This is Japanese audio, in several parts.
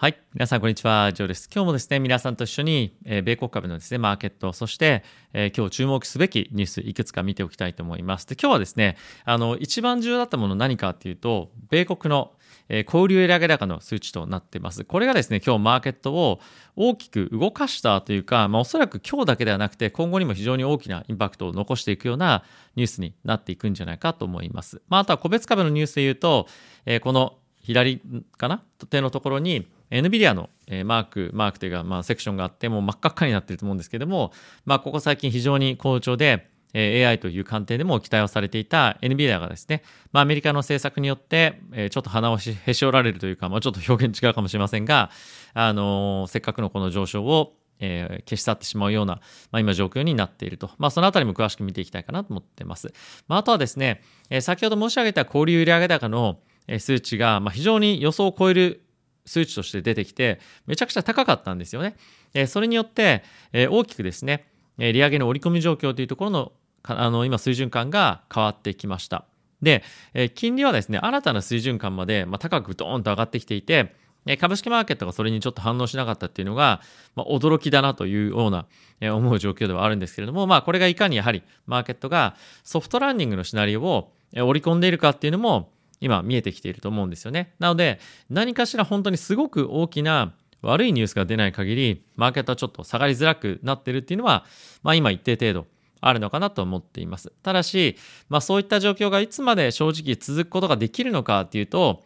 はい。皆さん、こんにちは。ジョーです。今日もですね、皆さんと一緒に、えー、米国株のですね、マーケット、そして、えー、今日注目すべきニュース、いくつか見ておきたいと思います。で、今日はですね、あの、一番重要だったもの何かっていうと、米国の、えー、交流売上高の数値となっています。これがですね、今日マーケットを大きく動かしたというか、まあ、おそらく今日だけではなくて、今後にも非常に大きなインパクトを残していくようなニュースになっていくんじゃないかと思います。まあ、あとは個別株のニュースで言うと、えー、この左かな手のところに、NVIDIA のマーク、マークというか、まあ、セクションがあって、もう真っ赤っかになっていると思うんですけども、まあ、ここ最近非常に好調で、AI という観点でも期待をされていた NVIDIA がですね、まあ、アメリカの政策によって、ちょっと鼻をへし折られるというか、まあ、ちょっと表現違うかもしれませんが、あのせっかくのこの上昇をえー、消し去ってしまうような、まあ、今状況になっていると。まあ、そのあたりも詳しく見ていきたいかなと思っています。まあ、あとはですね、え、先ほど申し上げた交流売上高の数値が、まあ、非常に予想を超える数値として出てきて、めちゃくちゃ高かったんですよね。えそれによって、え大きくですね、え利上げの織り込み状況というところのあの今水準感が変わってきました。で、え金利はですね、新たな水準感まで、ま高くドーンと上がってきていて、株式マーケットがそれにちょっと反応しなかったっていうのが、ま、驚きだなというような、え思う状況ではあるんですけれども、まあ、これがいかにやはりマーケットがソフトランニングのシナリオを織り込んでいるかっていうのも、今見えてきていると思うんですよね。なので、何かしら本当にすごく大きな悪いニュースが出ない限り、マーケットはちょっと下がりづらくなってるっていうのは、まあ今一定程度あるのかなと思っています。ただし、まあそういった状況がいつまで正直続くことができるのかっていうと、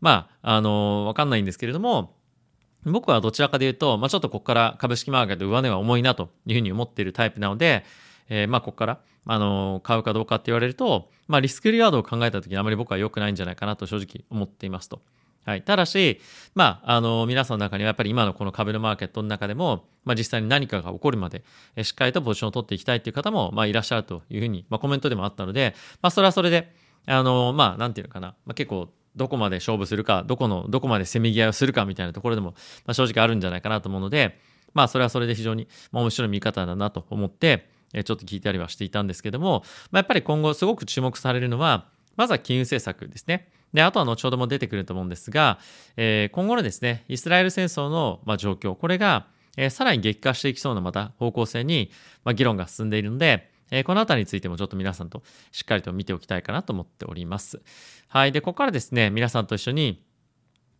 まあ、あの、わかんないんですけれども、僕はどちらかで言うと、まあちょっとここから株式マーケット上値は重いなというふうに思っているタイプなので、えー、まあここからあの買うかどうかって言われると、まあ、リスクリワードを考えた時にあまり僕は良くないんじゃないかなと正直思っていますと。はい、ただし、まあ、あの皆さんの中にはやっぱり今のこの株のマーケットの中でも、まあ、実際に何かが起こるまでしっかりとポジションを取っていきたいという方も、まあ、いらっしゃるというふうに、まあ、コメントでもあったので、まあ、それはそれであのまあなんていうのかな、まあ、結構どこまで勝負するかどこのどこまでせめぎ合いをするかみたいなところでも、まあ、正直あるんじゃないかなと思うのでまあそれはそれで非常に、まあ、面白い見方だなと思ってちょっと聞いたりはしていたんですけども、まあ、やっぱり今後すごく注目されるのは、まずは金融政策ですね。で、あとは後ほども出てくると思うんですが、えー、今後のですね、イスラエル戦争の、ま、状況、これが、え、さらに激化していきそうなまた方向性に、ま、議論が進んでいるので、え、このあたりについてもちょっと皆さんとしっかりと見ておきたいかなと思っております。はい。で、ここからですね、皆さんと一緒に、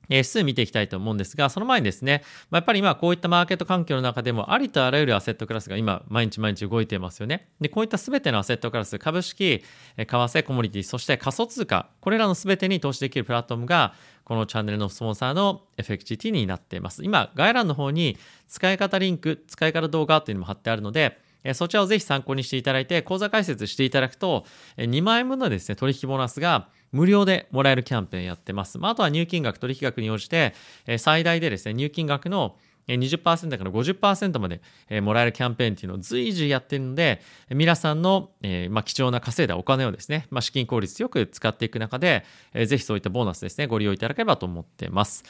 指数見ていきたいと思うんですが、その前にですね、まあ、やっぱり今こういったマーケット環境の中でもありとあらゆるアセットクラスが今毎日毎日動いていますよね。で、こういった全てのアセットクラス、株式、為替、コモディティ、そして仮想通貨、これらの全てに投資できるプラットフォームがこのチャンネルのスポンサーの FXGT になっています。今、概要欄の方に使い方リンク、使い方動画というのも貼ってあるので、そちらをぜひ参考にしていただいて、口座開設していただくと、2万円分のですね、取引ボーナスが無料でもらえるキャンペーンやってます。まあ、あとは入金額、取引額に応じて、え最大でですね、入金額の20%から50%までもらえるキャンペーンっていうのを随時やってるので、皆さんの、えまあ、貴重な稼いだお金をですね、まあ、資金効率よく使っていく中で、えぜひそういったボーナスですね、ご利用いただければと思ってます。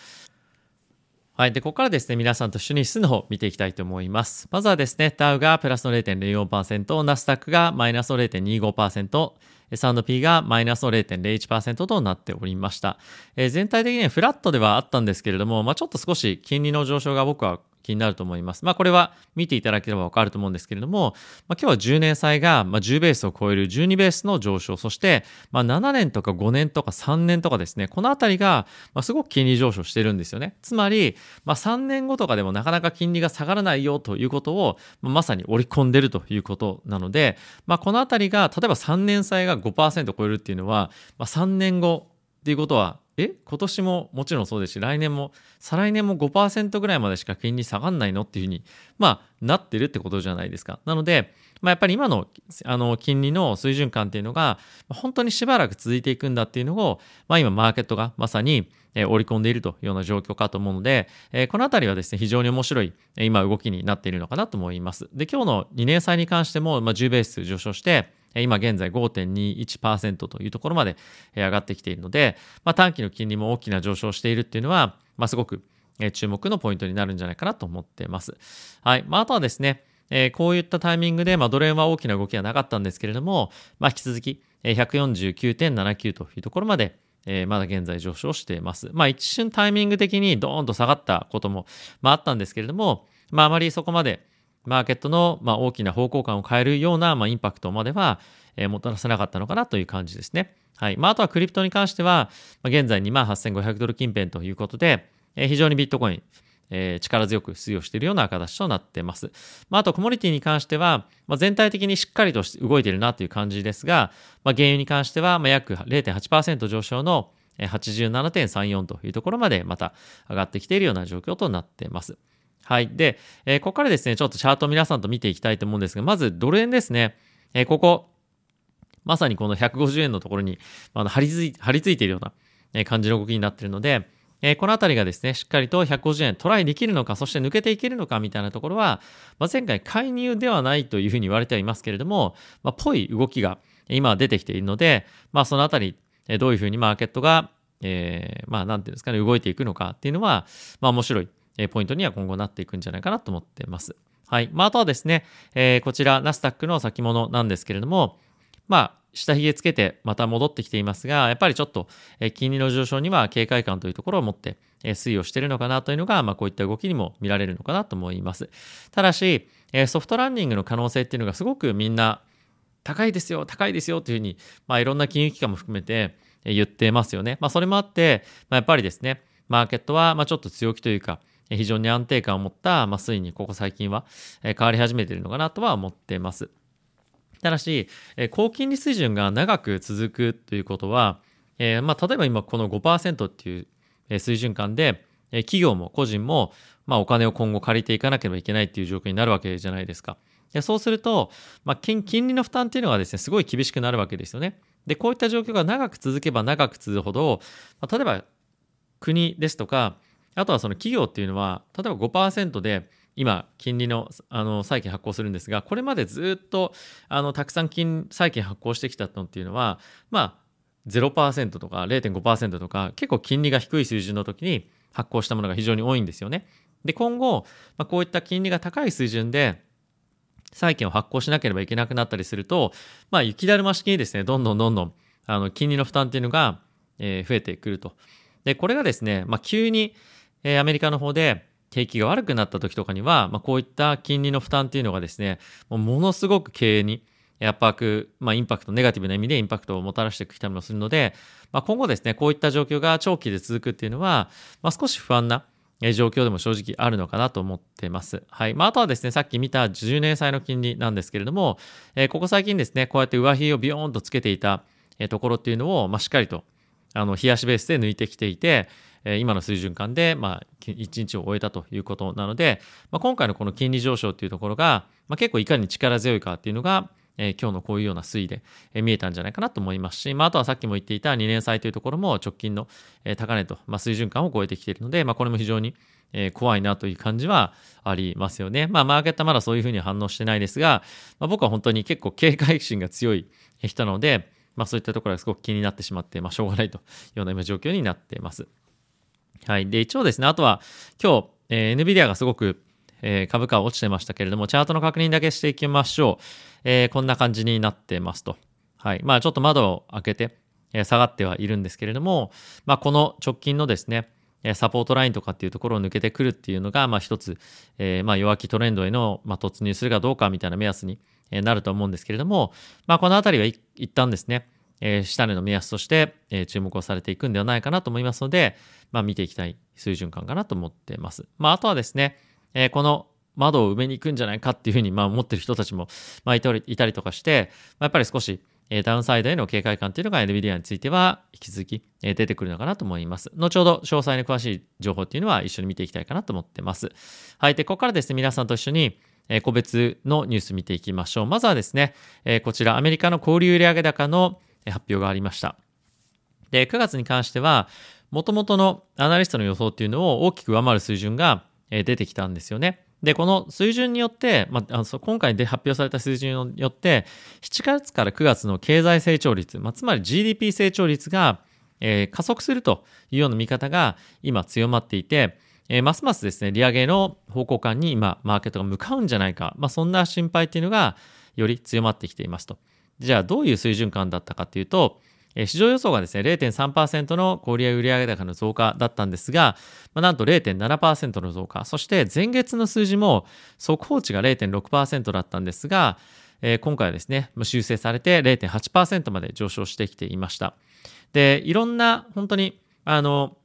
はい。で、ここからですね、皆さんと一緒に数の方見ていきたいと思います。まずはですね、ダウがプラスの0.04%、ナスダックがマイナスの0.25%、S&P がマイナスの0.01%となっておりました。え、全体的にフラットではあったんですけれども、まあ、ちょっと少し金利の上昇が僕は気になると思います。まあこれは見ていただければわかると思うんですけれども、まあ、今日は10年債が10ベースを超える12ベースの上昇、そしてま7年とか5年とか3年とかですね、このあたりがますごく金利上昇してるんですよね。つまり、ま3年後とかでもなかなか金利が下がらないよということをまさに織り込んでるということなので、まあ、このあたりが例えば3年債が5%超えるっていうのは、ま、3年後っていうことはえ今年ももちろんそうですし来年も再来年も5%ぐらいまでしか金利下がんないのっていうふうにまあなってるってことじゃないですかなので、まあ、やっぱり今のあの金利の水準感っていうのが本当にしばらく続いていくんだっていうのを、まあ、今マーケットがまさに織り込んでいるというような状況かと思うので、えこのあたりはですね、非常に面白い今動きになっているのかなと思います。で、今日の2年債に関しても、まあ、10ベース上昇して、今現在5.21%というところまで上がってきているので、まあ、短期の金利も大きな上昇しているっていうのは、まあ、すごく注目のポイントになるんじゃないかなと思っています。はい。まあ、あとはですね、え、こういったタイミングで、まあ、ドル円は大きな動きはなかったんですけれども、まあ、引き続き149.79というところまでえ、まだ現在上昇しています。まあ一瞬タイミング的にドーンと下がったことも、まあ、あったんですけれども、まああまりそこまでマーケットの、ま、大きな方向感を変えるような、ま、インパクトまでは、もたらせなかったのかなという感じですね。はい。まあ、とはクリプトに関しては、現在28,500ドル近辺ということで、非常にビットコイン、力強く推移をしているような形となっています。まあ、と、コモディティに関しては、全体的にしっかりと動いているなという感じですが、ま、原油に関しては、ま、約0.8%上昇の87.34というところまでまた上がってきているような状況となっています。はい。で、えー、ここからですね、ちょっとチャートを皆さんと見ていきたいと思うんですが、まずドル円ですね。えー、ここ、まさにこの150円のところに、あの張り付い張り付いているような感じの動きになっているので、えー、このあたりがですね、しっかりと150円トライできるのか、そして抜けていけるのかみたいなところは、まあ、前回介入ではないというふうに言われてはいますけれども、まあ、ぽい動きが今出てきているので、まあ、そのあたり、どういうふうにマーケットが、えー、まあ、なんていうんですかね、動いていくのかっていうのは、まあ、面白いポイントには今後なっていくんじゃないかなと思ってます。はい。まあ、あとはですね、えー、こちら、ナスダックの先物なんですけれども、まあ、下髭つけてまた戻ってきていますが、やっぱりちょっとえ金利の上昇には警戒感というところを持ってえ推移をしているのかなというのが、まあ、こういった動きにも見られるのかなと思います。ただし、えソフトランディングの可能性っていうのがすごくみんな高いですよ、高いですよというふうに、まあ、いろんな金融機関も含めて言ってますよね。まあ、それもあって、まあ、やっぱりですね、マーケットはまあちょっと強気というか、非常に安定感を持った、まあ、推移にここ最近は変わり始めているのかなとは思っています。ただし、高金利水準が長く続くということは、えー、まあ、例えば今この5%っていう水準感で、企業も個人も、まあ、お金を今後借りていかなければいけないっていう状況になるわけじゃないですか。でそうすると、まあ金、金利の負担っていうのがですね、すごい厳しくなるわけですよね。で、こういった状況が長く続けば長く続くほど、まあ、例えば国ですとか、あとはその企業っていうのは、例えば5%で今、金利のあの債券発行するんですが、これまでずっとあのたくさん金債券発行してきたのっていうのは、まあ、0%とか0.5%とか、結構金利が低い水準の時に発行したものが非常に多いんですよね。で、今後、まあ、こういった金利が高い水準で、債券を発行しなければいけなくなったりすると、まあ、雪だるま式にですね、どんどんどんどん、あの、金利の負担っていうのが、えー、増えてくると。で、これがですね、まあ、急に、えー、アメリカの方で景気が悪くなった時とかには、まあ、こういった金利の負担っていうのがですね、もものすごく経営に圧迫、まあ、インパクト、ネガティブな意味でインパクトをもたらしてきたりもするので、まあ、今後ですね、こういった状況が長期で続くっていうのは、まあ、少し不安な状況でも正直あるのかなと思ってます。はい。まあ、あとはですね、さっき見た10年債の金利なんですけれども、えー、ここ最近ですね、こうやって上髭をビヨーンとつけていたところっていうのを、まあ、しっかりと、あの、冷やしベースで抜いてきていて、今の水準感で、まあ、1日を終えたということなので、まあ、今回のこの金利上昇というところが、まあ、結構いかに力強いかっていうのが、えー、今日のこういうような推移で、え、見えたんじゃないかなと思いますし、まあ、あとはさっきも言っていた2年債というところも直近の、え、高値と、まあ、水準感を超えてきているので、まあ、これも非常に、え、怖いなという感じはありますよね。まあ、マーケットはまだそういうふうに反応してないですが、まあ、僕は本当に結構警戒心が強い人なので、まあ、そういったところがすごく気になってしまって、まあ、しょうがないというような今状況になっています。はい。で、一応ですね、あとは今日、えー、NVIDIA がすごく、えー、株価落ちてましたけれども、チャートの確認だけしていきましょう。えー、こんな感じになってますと。はい。まあ、ちょっと窓を開けて、え、下がってはいるんですけれども、まあ、この直近のですね、サポートラインとかっていうところを抜けてくるっていうのが、まあ一つ、えー、まあ弱気トレンドへの、まあ、突入するかどうかみたいな目安になると思うんですけれども、まあこのあたりは一旦ですね、えー、下値の目安として、えー、注目をされていくんではないかなと思いますので、まあ、見ていきたい水準感かなと思ってます。まあ、あとはですね、えー、この窓を埋めに行くんじゃないかっていうふうに、まあ、思ってる人たちも、まあ、いたりとかして、まあ、やっぱり少し、えー、ダウンサイドへの警戒感っていうのが NVIDIA については引き続き、えー、出てくるのかなと思います。後ほど詳細の詳しい情報っていうのは一緒に見ていきたいかなと思ってます。はい。で、ここからですね、皆さんと一緒に、え、個別のニュース見ていきましょう。まずはですね、え、こちらアメリカの小売売上高の発表がありました。で、9月に関しては、もともとのアナリストの予想っていうのを大きく上回る水準が出てきたんですよね。で、この水準によって、まあ、今回で発表された水準によって、7月から9月の経済成長率、まあ、つまり GDP 成長率が、えー、加速するというような見方が今強まっていて、えー、ますますですね、利上げの方向感に今、マーケットが向かうんじゃないか、まあ、そんな心配っていうのがより強まってきていますと。じゃあどういう水準感だったかっていうと、市場予想がですね、0.3%の小売売上高の増加だったんですが、まあ、なんと0.7%の増加、そして前月の数字も速報値が0.6%だったんですが、え、今回はですね、修正されて0.8%まで上昇してきていました。で、いろんな本当に、あの、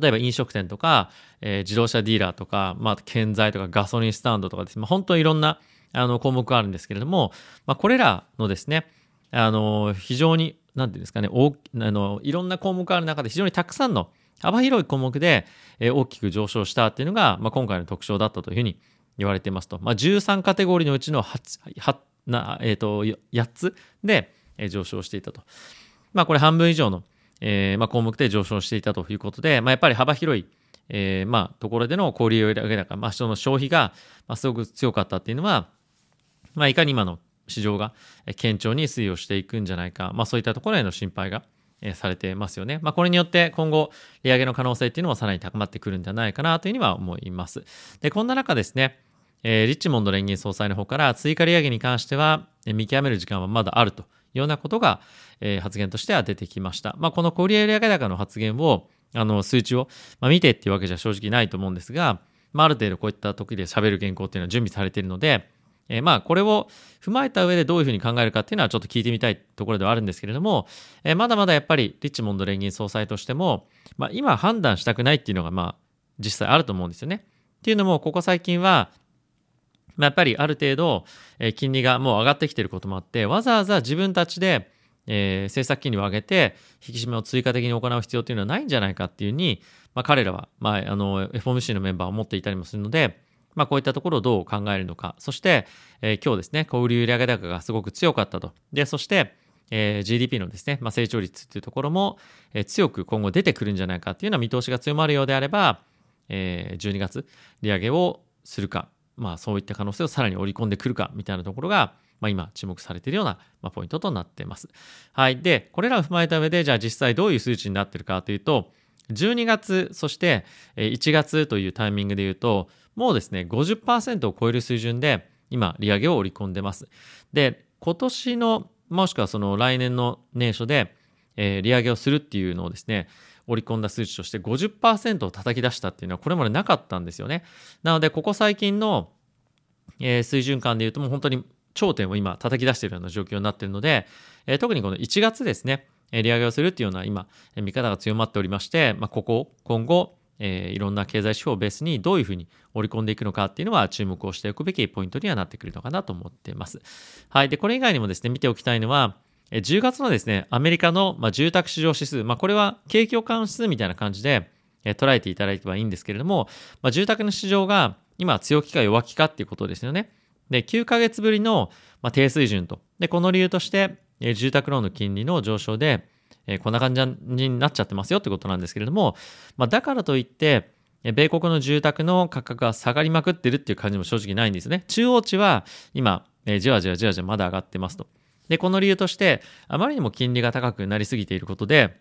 例えば飲食店とか、えー、自動車ディーラーとか、まあ、建材とかガソリンスタンドとかですね、まあ、本当にいろんなあの項目があるんですけれども、まあ、これらのですね、あの非常になんていうんですかね大あのいろんな項目がある中で非常にたくさんの幅広い項目で、え、大きく上昇したっていうのが、まあ、今回の特徴だったというふうに言われていますと、まあ、13カテゴリーのうちの 8, 8な、えーと、8つで、え、上昇していたと。まあ、これ半分以上の、えーまあ、項目で上昇していたということで、まあ、やっぱり幅広い、えーまあ、ところでの小売売上高、まあ、その消費が、まあ、すごく強かったっていうのは、まあ、いかに今の市場が堅調に推移をしていくんじゃないか、まあ、そういったところへの心配がされてますよね。まあ、これによって今後、利上げの可能性っていうのもさらに高まってくるんじゃないかなというふうには思います。で、こんな中ですね、えー、リッチモンド連銀総裁の方から追加利上げに関しては、見極める時間はまだあるというようなことが、えー、発言としては出てきました。まあ、この小売売上高の発言を、あの、数値を、まあ、見てっていうわけじゃ正直ないと思うんですが、まあ、ある程度こういった時で喋る原稿っていうのは準備されているので、えー、まあこれを踏まえた上でどういうふうに考えるかっていうのはちょっと聞いてみたいところではあるんですけれども、えー、まだまだやっぱりリッチモンド連銀総裁としても、まあ、今判断したくないっていうのがまあ実際あると思うんですよね。っていうのもここ最近はまやっぱりある程度、え金利がもう上がってきていることもあってわざわざ自分たちで、え、政策金利を上げて引き締めを追加的に行う必要というのはないんじゃないかっていうふうに、まあ、彼らは、まあ、あの FOMC のメンバーを持っていたりもするので、まあ、こういったところをどう考えるのか。そして、えー、今日ですね、小売売上高がすごく強かったと。で、そして、えー、GDP のですね、まあ、成長率っていうところも、えー、強く今後出てくるんじゃないかっていうような見通しが強まるようであれば、えー、12月利上げをするか、まあ、そういった可能性をさらに織り込んでくるかみたいなところが、まあ、今注目されているような、まあ、ポイントとなっています。はい。で、これらを踏まえた上で、じゃあ実際どういう数値になっているかというと、12月、そして1月というタイミングで言うと、もうですね、50%を超える水準で今、利上げを織り込んでます。で、今年の、もしくはその来年の年初で、えー、利上げをするっていうのをですね、織り込んだ数値として50%を叩き出したっていうのはこれまでなかったんですよね。なので、ここ最近の、えー、水準感でいうともう本当に頂点を今叩き出しているような状況になっているので、えー、特にこの1月ですね、利上げをするっていうような今、見方が強まっておりまして、まあ、ここ、今後、えー、いろんな経済指標をベースにどういうふうに織り込んでいくのかっていうのは注目をしておくべきポイントにはなってくるのかなと思っています。はい。で、これ以外にもですね、見ておきたいのは、10月のですね、アメリカの、ま、住宅市場指数、まあ、これは景況感指数みたいな感じで、え、捉えていただければいいんですけれども、まあ、住宅の市場が今強気か弱気かっていうことですよね。で、9ヶ月ぶりの、ま、低水準と。で、この理由として、え、住宅ローンの金利の上昇で、え、こんな感じになっちゃってますよってことなんですけれども、まあ、だからといって、米国の住宅の価格が下がりまくってるっていう感じも正直ないんですね。中央値は今、え、じわじわじわじわまだ上がってますと。で、この理由として、あまりにも金利が高くなりすぎていることで、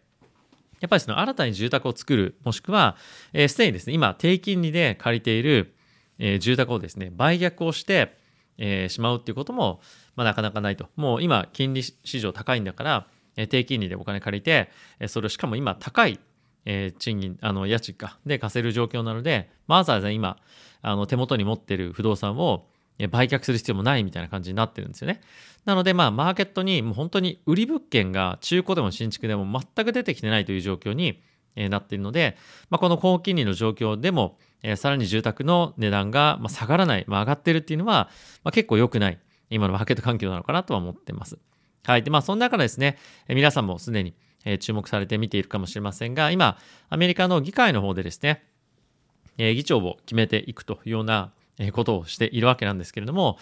やっぱりその新たに住宅を作る、もしくは、えー、すでにですね、今、低金利で借りている、えー、住宅をですね、売却をして、えー、しまうっていうことも、まあ、なかなかないと。もう今、金利市場高いんだから、え、低金利でお金借りて、え、それをしかも今、高いえ、賃金、あの、家賃か、で貸せる状況なので、わざわざ今、あの、手元に持ってる不動産を売却する必要もないみたいな感じになってるんですよね。なので、まあ、マーケットにもう本当に売り物件が中古でも新築でも全く出てきてないという状況になっているので、まあ、この高金利の状況でも、え、さらに住宅の値段が下がらない、まあ、上がってるっていうのは、まあ、結構良くない、今のマーケット環境なのかなとは思ってます。はい。で、まあ、その中でですね、皆さんもすでに、注目されて見ているかもしれませんが、今、アメリカの議会の方でですね、議長を決めていくというようなことをしているわけなんですけれども、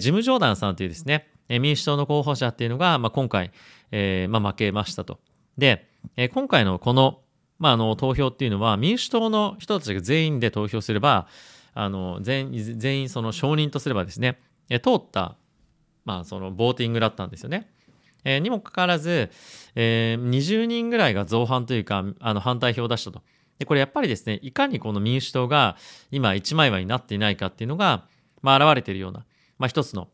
ジム・ジョーダンさんというですね、民主党の候補者っていうのが、まあ、今回、えー、まあ、負けましたと。で、今回のこの、まあ、あの投票っていうのは民主党の人たちが全員で投票すればあの全全員その承認とすればですね、通った、まあ、そのボーティングだったんですよね。えー、にもかかわらず、えー、20人ぐらいが造反というか、あの反対票を出したと。で、これやっぱりですね、いかにこの民主党が今一枚岩になっていないかっていうのが、まあ、現れているような、まあ、一つの、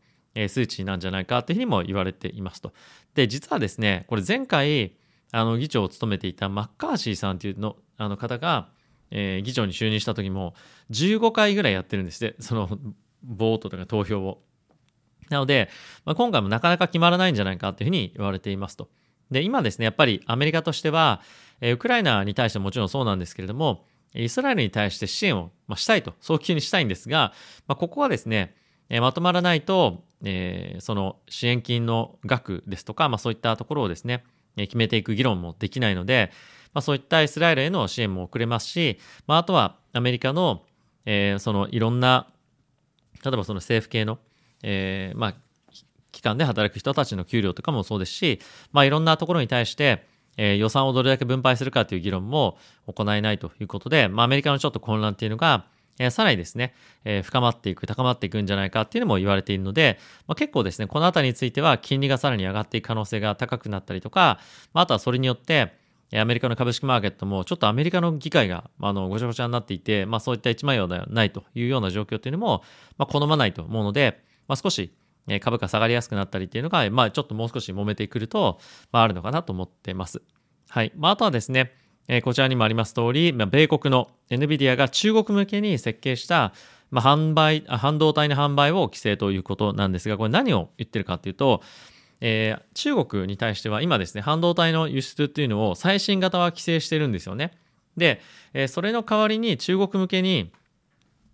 数値なんじゃないかというふうにも言われていますと。で実はですねこれ前回あの議長を務めていたマッカーシーさんというのあの方が、えー、議長に就任した時も15回ぐらいやってるんですねそのボートとか投票を。なので、まあ、今回もなかなか決まらないんじゃないかというふうに言われていますと。で今ですねやっぱりアメリカとしては、えー、ウクライナに対してもちろんそうなんですけれどもイスラエルに対して支援を、まあ、したいと早急にしたいんですが、まあ、ここはですね、えー、まとまらないと、えー、その支援金の額ですとか、まあ、そういったところをですね、えー、決めていく議論もできないので、まあ、そういったイスラエルへの支援も遅れますし、まあ、あとはアメリカの、えー、そのいろんな例えばその政府系の、えー、まあ機関で働く人たちの給料とかもそうですし、まあ、いろんなところに対して、えー、予算をどれだけ分配するかという議論も行えないということで、まあ、アメリカのちょっと混乱っていうのが、えー、さらにですね、えー、深まっていく、高まっていくんじゃないかっていうのも言われているので、まあ、結構ですね、このあたりについては金利がさらに上がっていく可能性が高くなったりとか、まあ、あとはそれによって、アメリカの株式マーケットもちょっとアメリカの議会があのごちゃごちゃになっていて、まあ、そういった一枚岩ではないというような状況というのも、まあ、好まないと思うので、まあ、少し株価下がりやすくなったりっていうのが、まあ、ちょっともう少し揉めてくると、まあ、あるのかなと思ってます。はい。まあ、あとはですね、え、こちらにもあります通り、ま、米国の NVIDIA が中国向けに設計した、ま、販売、半導体の販売を規制ということなんですが、これ何を言ってるかっていうと、えー、中国に対しては今ですね、半導体の輸出っていうのを最新型は規制してるんですよね。で、え、それの代わりに中国向けに、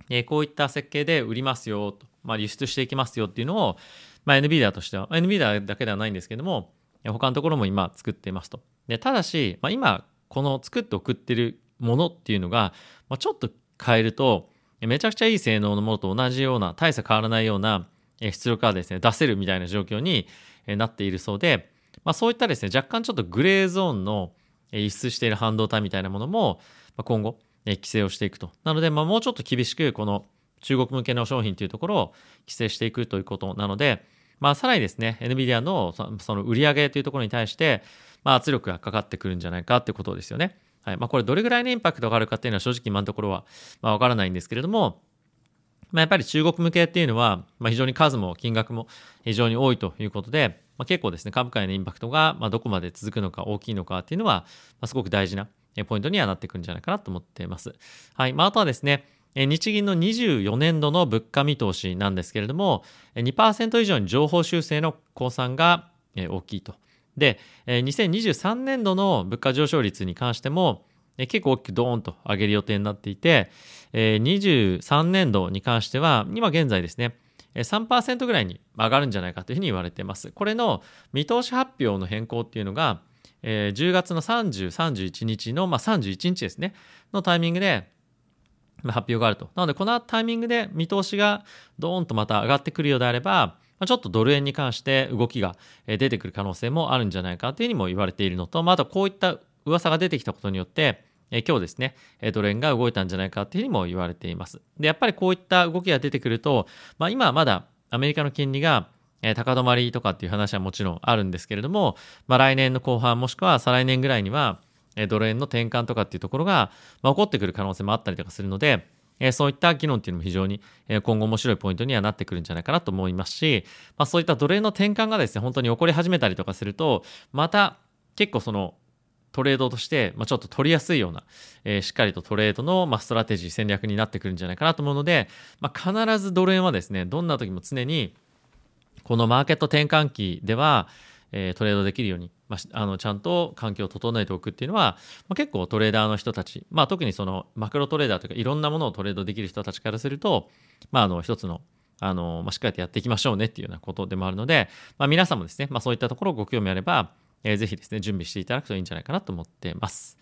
え、こういった設計で売りますよと、まあ、輸出していきますよっていうのを、まあ、NVIDIA としては、NVIDIA だけではないんですけども、他のところも今作っていますと。でただし、まあ、今この作って送ってるものっていうのが、まあ、ちょっと変えるとめちゃくちゃいい性能のものと同じような大差変わらないような出力がですね出せるみたいな状況になっているそうで、まあ、そういったですね若干ちょっとグレーゾーンの輸出している半導体みたいなものも今後規制をしていくとなので、まあ、もうちょっと厳しくこの中国向けの商品というところを規制していくということなので、まあ、さらにですね NVIDIA のその売り上げというところに対してまあ、圧力がかかってくるんじゃないかってことですよね。はいまあ、これどれぐらいのインパクトがあるかっていうのは正直今のところはまあ分からないんですけれども、まあ、やっぱり中国向けっていうのは、まあ、非常に数も金額も非常に多いということで、まあ、結構ですね株価へのインパクトがまあどこまで続くのか大きいのかっていうのは、まあ、すごく大事なポイントにはなってくるんじゃないかなと思っています。はいまあ、あとはですね日銀の24年度の物価見通しなんですけれども2%以上に情報修正の公算が大きいとで、2023年度の物価上昇率に関しても、結構大きくドーンと上げる予定になっていて、23年度に関しては、今現在ですね、3%ぐらいに上がるんじゃないかというふうに言われています。これの見通し発表の変更っていうのが、10月の30、31日の、まあ、31日ですね、のタイミングで発表があると。なので、このタイミングで見通しがドーンとまた上がってくるようであれば、ちょっとドル円に関して動きが出てくる可能性もあるんじゃないかというふうにも言われているのと、まあ、とこういった噂が出てきたことによって、今日ですね、ドル円が動いたんじゃないかというふうにも言われています。で、やっぱりこういった動きが出てくると、まあ、今はまだアメリカの金利が高止まりとかっていう話はもちろんあるんですけれども、まあ、来年の後半もしくは再来年ぐらいにはドル円の転換とかっていうところがま起こってくる可能性もあったりとかするので、えそういった議論っていうのも非常に、え今後面白いポイントにはなってくるんじゃないかなと思いますし、まあ、そういった奴隷の転換がですね本当に起こり始めたりとかするとまた結構そのトレードとして、まあ、ちょっと取りやすいような、えー、しっかりとトレードの、まあ、ストラテジー戦略になってくるんじゃないかなと思うので、まあ、必ずドル円はですねどんな時も常にこのマーケット転換期では、えー、トレードできるように、まあ、あのちゃんと環境を整えておくっていうのは、まあ、結構トレーダーの人たち、まあ、特にそのマクロトレーダーというかいろんなものをトレードできる人たちからすると、まあ、あの一つのあの、まあ、しっかりとやっていきましょうねっていうようなことでもあるので、まあ、皆さんもですね、まあ、そういったところご興味あれば、えー、ぜひですね準備していただくといいんじゃないかなと思っています。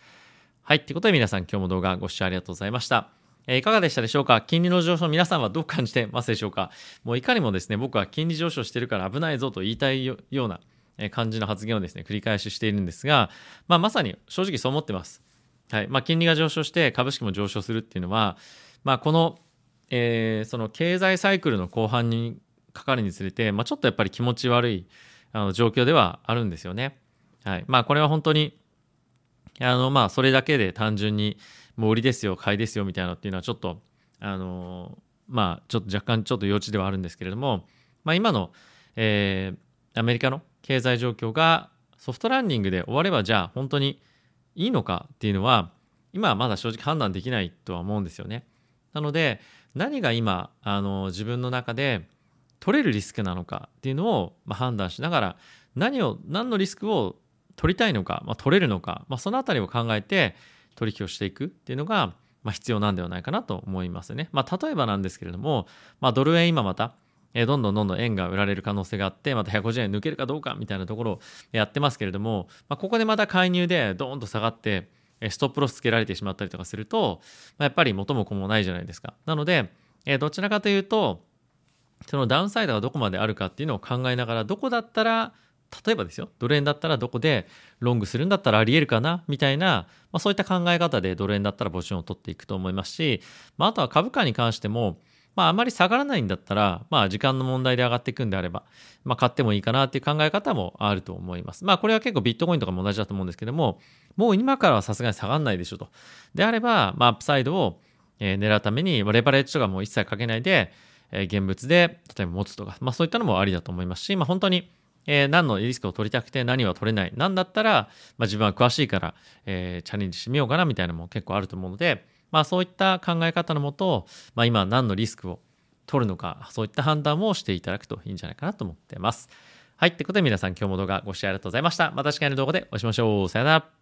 はい。ということで皆さん今日も動画ご視聴ありがとうございました。えいかがでしたでしょうか？金利の上昇、皆さんはどう感じてますでしょうか？もういかにもですね、僕は金利上昇してるから危ないぞと言いたいような、感じの発言をですね繰り返ししているんですが、まあ、まさに正直そう思ってます。はいまあ、金利が上昇して株式も上昇するっていうのは、まあ、この、えー、その経済サイクルの後半にかかるにつれて、まあ、ちょっとやっぱり気持ち悪いあの状況ではあるんですよね。はいまあ、これは本当にあのまあそれだけで単純にもう売りですよ買いですよみたいなのっていうのはちょっとあのまあちょっと若干ちょっと幼稚ではあるんですけれどもまあ、今の、えー、アメリカの経済状況がソフトランディングで終わればじゃあ本当にいいのかっていうのは今はまだ正直判断できないとは思うんですよね。なので何が今あの自分の中で取れるリスクなのかっていうのを、ま、判断しながら何を何のリスクを取りたいのか、まあ、取れるのか、まあ、その辺りを考えて取引をしていくっていうのが、まあ、必要なんではないかなと思いますね。まあ、例えばなんですけれども、まあ、ドル円今またえどんどんどんどん円が売られる可能性があってまた150円抜けるかどうかみたいなところをやってますけれども、まあ、ここでまた介入でドーンと下がってストップロスつけられてしまったりとかすると、まあ、やっぱり元も子もないじゃないですか。なので、えどちらかというとそのダウンサイドがどこまであるかっていうのを考えながらどこだったら例えばですよドル円だったらどこでロングするんだったらありえるかな？みたいな、まあ、そういった考え方でドル円だったらポジションを取っていくと思いますし、まあ、あとは株価に関してもまあ、あまり下がらないんだったら、まあ、時間の問題で上がっていくんであれば、まあ、買ってもいいかなっていう考え方もあると思います。まあ、これは結構ビットコインとかも同じだと思うんですけども、もう今からはさすがに下がらないでしょと。であれば、まあ、アップサイドを狙うために、レバレッジとかも一切かけないで、現物で例えば持つとか、まあ、そういったのもありだと思いますし、まあ、本当に、え、何のリスクを取りたくて何は取れない。なんだったら、まあ、自分は詳しいから、えー、チャレンジしてみようかなみたいなのも結構あると思うので、まあ、そういった考え方のもと、まあ、今何のリスクを取るのか、そういった判断もしていただくといいんじゃないかなと思ってます。はい。ってことで皆さん今日も動画ご視聴ありがとうございました。また次回の動画でお会いしましょう。さよなら。